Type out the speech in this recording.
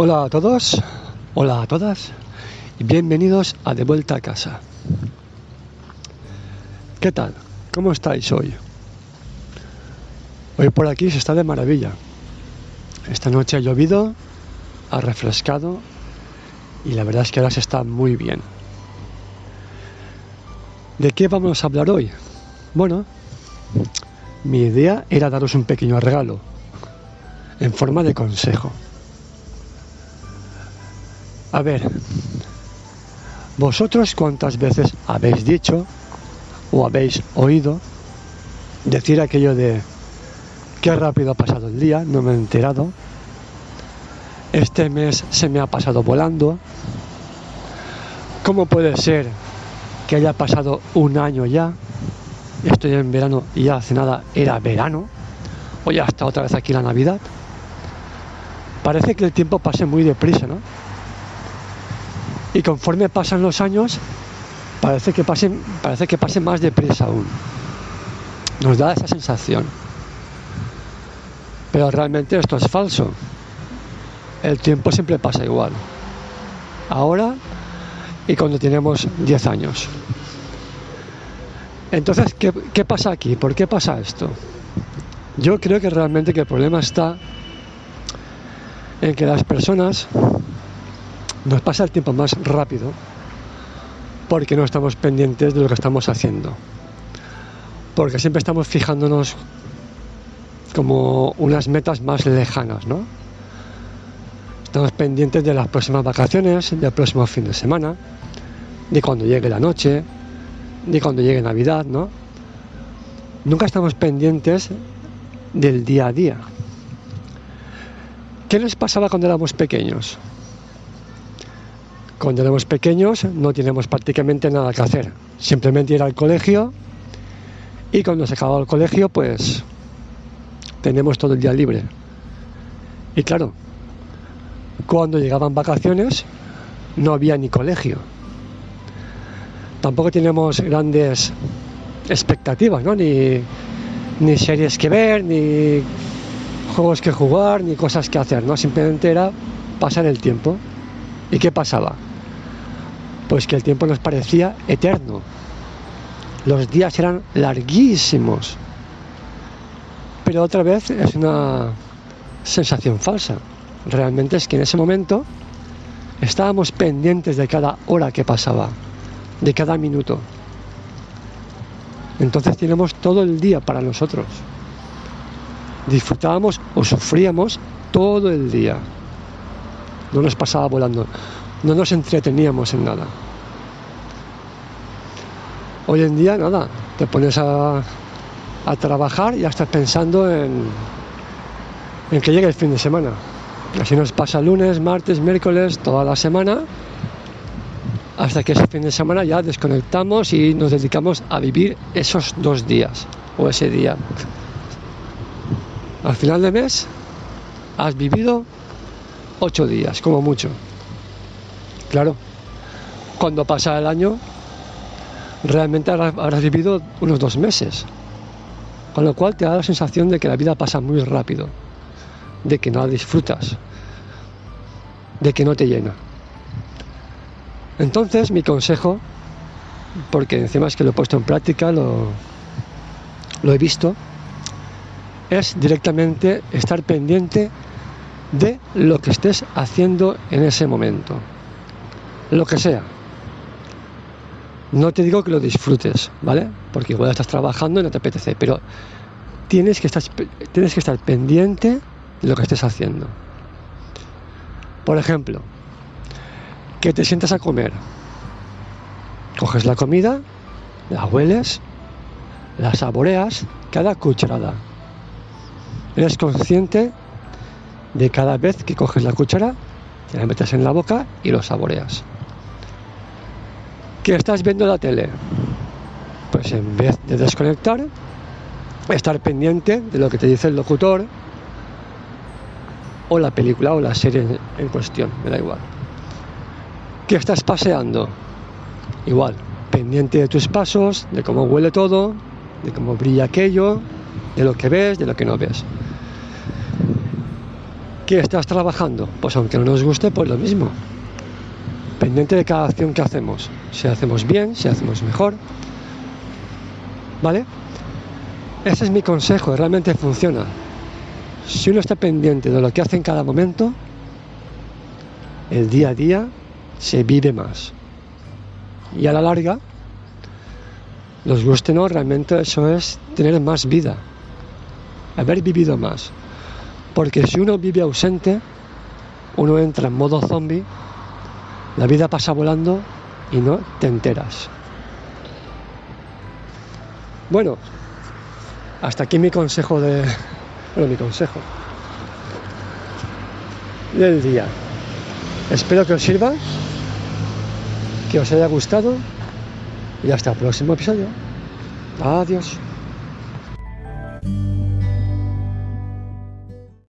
Hola a todos, hola a todas y bienvenidos a De vuelta a casa. ¿Qué tal? ¿Cómo estáis hoy? Hoy por aquí se está de maravilla. Esta noche ha llovido, ha refrescado y la verdad es que ahora se está muy bien. ¿De qué vamos a hablar hoy? Bueno, mi idea era daros un pequeño regalo en forma de consejo. A ver, vosotros cuántas veces habéis dicho o habéis oído decir aquello de qué rápido ha pasado el día, no me he enterado, este mes se me ha pasado volando, ¿cómo puede ser que haya pasado un año ya? Estoy en verano y ya hace nada era verano, o ya está otra vez aquí la Navidad. Parece que el tiempo pase muy deprisa, ¿no? Y conforme pasan los años parece que pasen, parece que pase más deprisa aún. Nos da esa sensación. Pero realmente esto es falso. El tiempo siempre pasa igual. Ahora y cuando tenemos 10 años. Entonces, ¿qué, ¿qué, pasa aquí? ¿Por qué pasa esto? Yo creo que realmente que el problema está en que las personas nos pasa el tiempo más rápido porque no estamos pendientes de lo que estamos haciendo. Porque siempre estamos fijándonos como unas metas más lejanas, ¿no? Estamos pendientes de las próximas vacaciones, del próximo fin de semana, de cuando llegue la noche, de cuando llegue Navidad, ¿no? Nunca estamos pendientes del día a día. ¿Qué nos pasaba cuando éramos pequeños? Cuando éramos pequeños no teníamos prácticamente nada que hacer. Simplemente ir al colegio y cuando se acababa el colegio pues tenemos todo el día libre. Y claro, cuando llegaban vacaciones no había ni colegio. Tampoco teníamos grandes expectativas, ¿no? Ni, ni series que ver, ni juegos que jugar, ni cosas que hacer, ¿no? Simplemente era pasar el tiempo. ¿Y qué pasaba? Pues que el tiempo nos parecía eterno. Los días eran larguísimos. Pero otra vez es una sensación falsa. Realmente es que en ese momento estábamos pendientes de cada hora que pasaba, de cada minuto. Entonces tenemos todo el día para nosotros. Disfrutábamos o sufríamos todo el día. No nos pasaba volando no nos entreteníamos en nada. Hoy en día, nada, te pones a, a trabajar y ya estás pensando en, en que llegue el fin de semana. Así nos pasa lunes, martes, miércoles, toda la semana, hasta que ese fin de semana ya desconectamos y nos dedicamos a vivir esos dos días o ese día. Al final de mes has vivido ocho días, como mucho. Claro, cuando pasa el año, realmente habrás vivido unos dos meses. Con lo cual te da la sensación de que la vida pasa muy rápido, de que no la disfrutas, de que no te llena. Entonces mi consejo, porque encima es que lo he puesto en práctica, lo, lo he visto, es directamente estar pendiente de lo que estés haciendo en ese momento lo que sea. No te digo que lo disfrutes, ¿vale? Porque igual estás trabajando y no te apetece, pero tienes que estar, tienes que estar pendiente de lo que estés haciendo. Por ejemplo, que te sientas a comer. Coges la comida, la hueles, la saboreas, cada cucharada. Eres consciente de cada vez que coges la cuchara, te la metes en la boca y lo saboreas que estás viendo la tele. Pues en vez de desconectar, estar pendiente de lo que te dice el locutor o la película o la serie en cuestión, me da igual. Que estás paseando, igual, pendiente de tus pasos, de cómo huele todo, de cómo brilla aquello, de lo que ves, de lo que no ves. ¿Qué estás trabajando? Pues aunque no nos guste, pues lo mismo. Pendiente de cada acción que hacemos. Si hacemos bien, si hacemos mejor. ¿Vale? Ese es mi consejo, realmente funciona. Si uno está pendiente de lo que hace en cada momento, el día a día se vive más. Y a la larga, los guste no, realmente eso es tener más vida, haber vivido más. Porque si uno vive ausente, uno entra en modo zombie, la vida pasa volando y no te enteras. Bueno, hasta aquí mi consejo de... Bueno, mi consejo del día. Espero que os sirva, que os haya gustado y hasta el próximo episodio. Adiós.